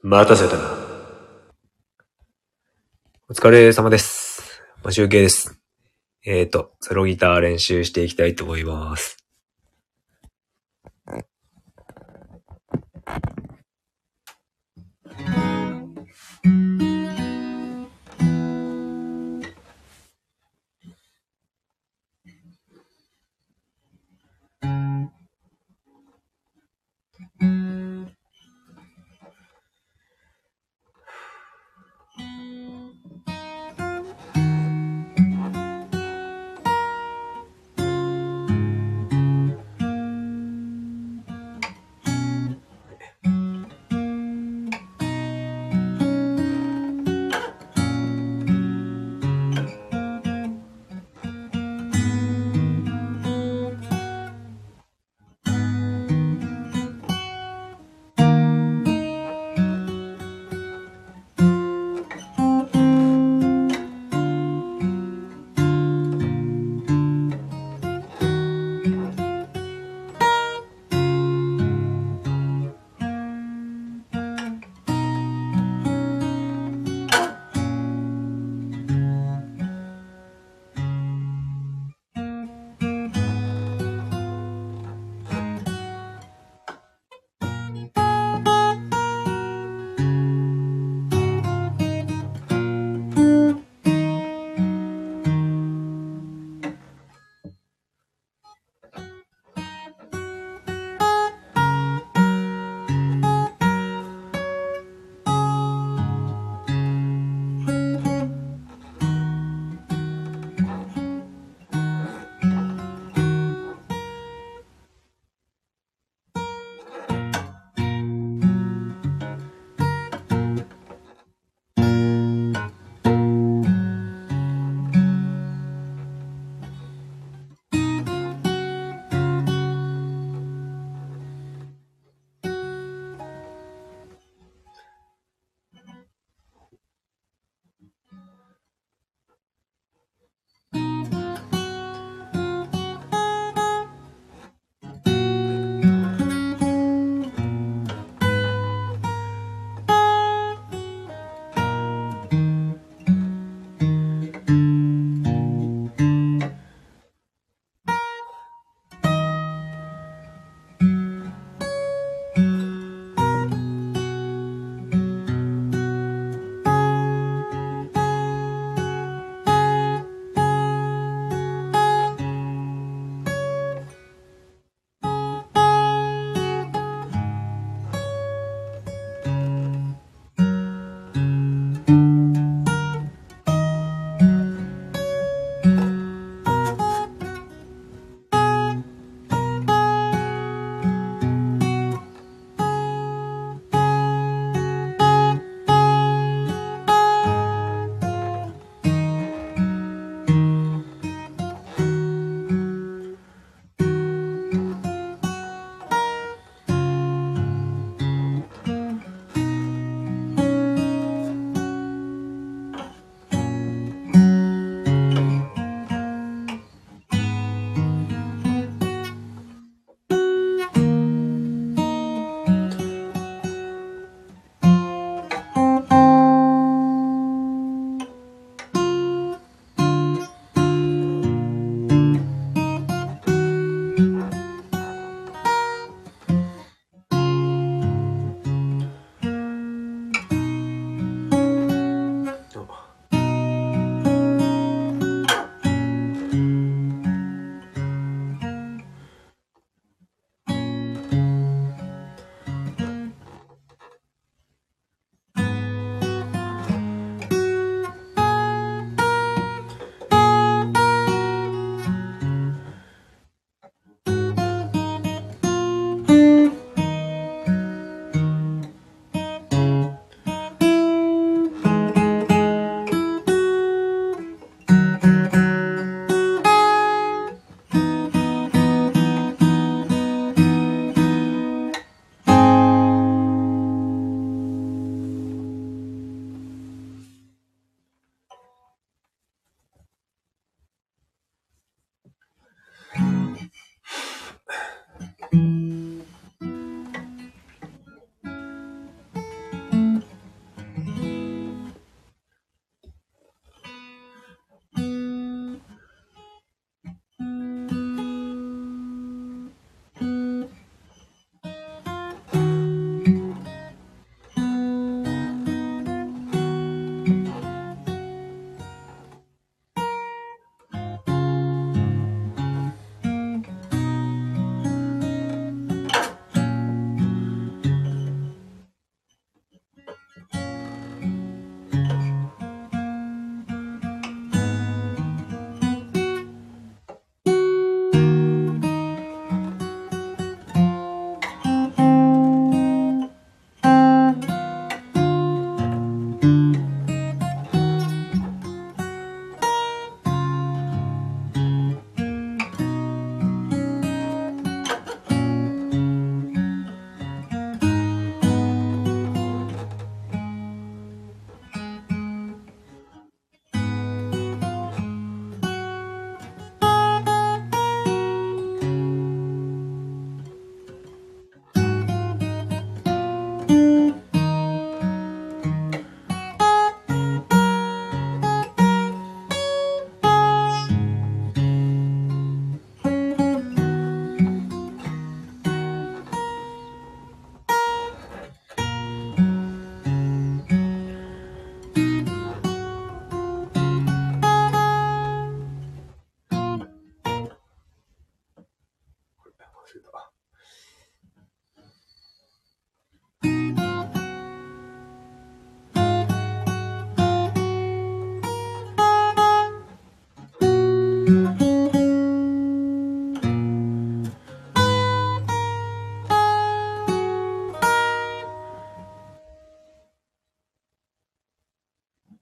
待たせたな。お疲れ様です。ま、集計です。えっ、ー、と、ソロギター練習していきたいと思います。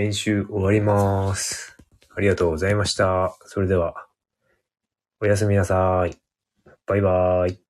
練習終わります。ありがとうございました。それでは、おやすみなさい。バイバーイ。